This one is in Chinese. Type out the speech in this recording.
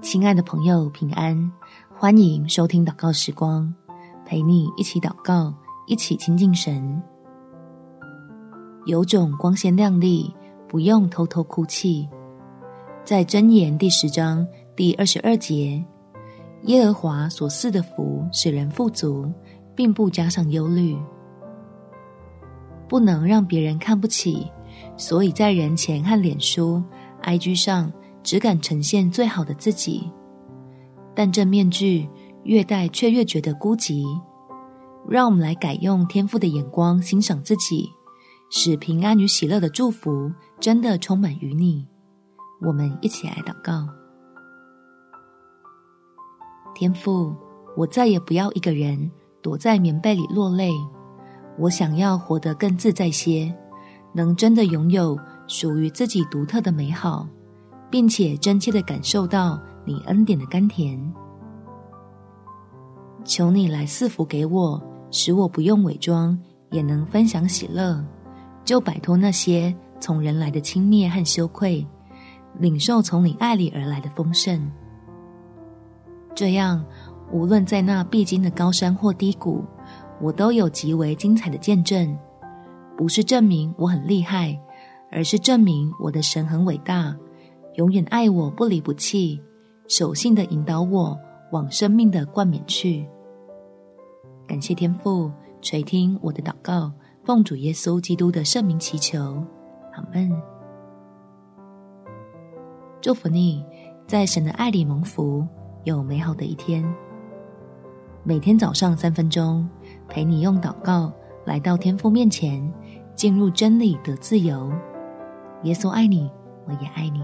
亲爱的朋友，平安！欢迎收听祷告时光，陪你一起祷告，一起亲近神。有种光鲜亮丽，不用偷偷哭泣。在箴言第十章第二十二节，耶和华所赐的福使人富足，并不加上忧虑。不能让别人看不起，所以在人前和脸书、IG 上。只敢呈现最好的自己，但这面具越戴却越觉得孤寂。让我们来改用天赋的眼光欣赏自己，使平安与喜乐的祝福真的充满于你。我们一起来祷告：天赋，我再也不要一个人躲在棉被里落泪，我想要活得更自在些，能真的拥有属于自己独特的美好。并且真切的感受到你恩典的甘甜，求你来赐福给我，使我不用伪装，也能分享喜乐，就摆脱那些从人来的轻蔑和羞愧，领受从你爱里而来的丰盛。这样，无论在那必经的高山或低谷，我都有极为精彩的见证，不是证明我很厉害，而是证明我的神很伟大。永远爱我不离不弃，守信的引导我往生命的冠冕去。感谢天父垂听我的祷告，奉主耶稣基督的圣名祈求，阿门。祝福你，在神的爱里蒙福，有美好的一天。每天早上三分钟，陪你用祷告来到天父面前，进入真理得自由。耶稣爱你，我也爱你。